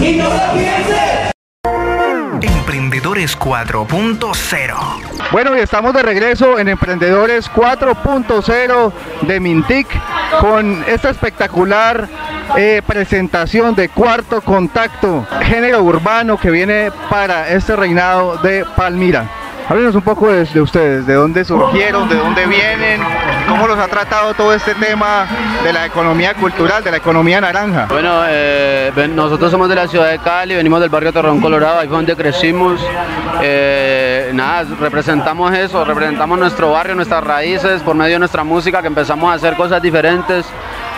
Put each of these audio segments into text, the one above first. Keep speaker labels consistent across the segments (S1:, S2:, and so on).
S1: y no.
S2: Emprendedores 4.0
S3: Bueno, y estamos de regreso en Emprendedores 4.0 de Mintic con esta espectacular eh, presentación de Cuarto Contacto, género urbano que viene para este reinado de Palmira. Háblenos un poco de, de ustedes, de dónde surgieron, de dónde vienen, cómo los ha tratado todo este tema de la economía cultural, de la economía naranja.
S4: Bueno, eh, nosotros somos de la ciudad de Cali, venimos del barrio Torreón Colorado, ahí fue donde crecimos. Eh, nada, representamos eso, representamos nuestro barrio, nuestras raíces, por medio de nuestra música, que empezamos a hacer cosas diferentes.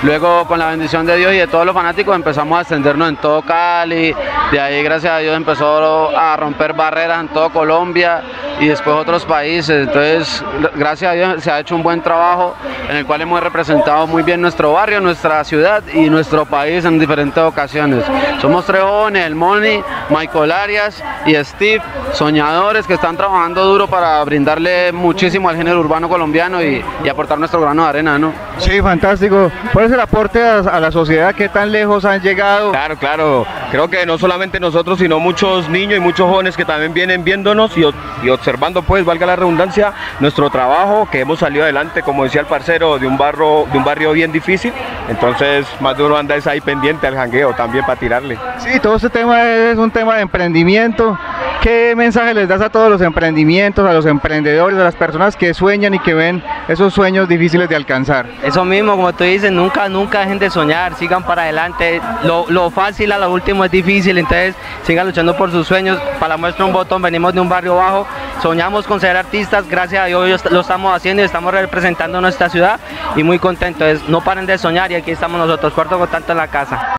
S4: Luego, con la bendición de Dios y de todos los fanáticos, empezamos a extendernos en todo Cali. De ahí, gracias a Dios, empezó a romper barreras en todo Colombia y después otros países. Entonces, gr- gracias a Dios, se ha hecho un buen trabajo en el cual hemos representado muy bien nuestro barrio, nuestra ciudad y nuestro país en diferentes ocasiones. Somos tres jóvenes, el Moni, Michael Arias y Steve, soñadores que están trabajando duro para brindarle muchísimo al género urbano colombiano y, aportar nuestro grano de arena, ¿no?
S3: Sí, fantástico. ¿Cuál es el aporte a, a la sociedad? ¿Qué tan lejos han llegado?
S5: Claro, claro. Creo que no solamente nosotros, sino muchos niños y muchos jóvenes que también vienen viéndonos y, observando, pues, valga la redundancia, nuestro trabajo, que hemos salido adelante, como decía el parcero, de un barrio, de un barrio bien difícil. Entonces, más de uno anda es ahí pendiente al jangueo también para tirarle.
S3: Sí, todo este tema es un tema de emprendimiento. ¿Qué mensaje les das a todos los emprendimientos, a los emprendedores, a las personas que sueñan y que ven esos sueños difíciles de alcanzar?
S6: Eso mismo, como tú dices, nunca, nunca dejen de soñar, sigan para adelante. Lo, lo fácil a lo último es difícil, entonces sigan luchando por sus sueños. Para muestra un botón, venimos de un barrio bajo, soñamos con ser artistas, gracias a Dios lo estamos haciendo y estamos representando nuestra ciudad y muy contentos. No paren de soñar y aquí estamos nosotros, cuarto contacto en la casa.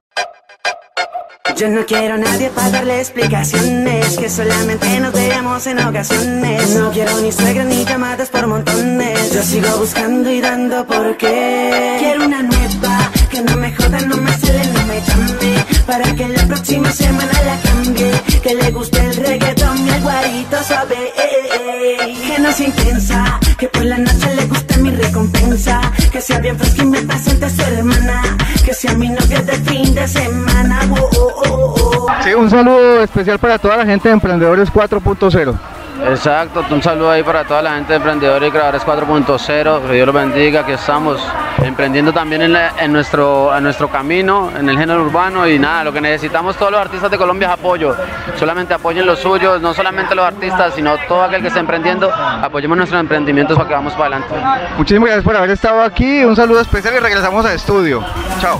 S7: Yo no quiero a nadie para darle explicaciones, que solamente nos veamos en ocasiones. No quiero ni suegras ni llamadas por montones. Yo sigo buscando y dando porque quiero una nueva que no me joda, no me cele, no me llame. Para que la próxima semana la cambie. Que le guste el reggaetón y el guarito eh, eh, eh. Que no se intensa, que por la noche le guste mi recompensa. Que sea bien fresca y me presente su hermana. Que sea mi novia de fin de semana.
S3: Un saludo especial para toda la gente de Emprendedores 4.0.
S4: Exacto, un saludo ahí para toda la gente de emprendedores y creadores 4.0, que Dios los bendiga, que estamos emprendiendo también en, la- en nuestro, en nuestro camino, en el género urbano y nada, lo que necesitamos todos los artistas de Colombia es apoyo, solamente apoyen los suyos, no solamente los artistas, sino todo aquel que esté emprendiendo, apoyemos nuestros emprendimientos para que vamos para adelante.
S3: Muchísimas gracias por haber estado aquí. Un saludo especial y regresamos al estudio. Chao.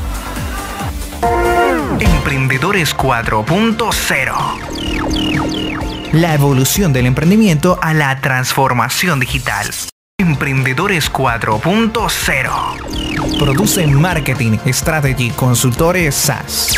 S2: Emprendedores 4.0 La evolución del emprendimiento a la transformación digital. Emprendedores 4.0 Produce marketing, strategy, consultores SaaS.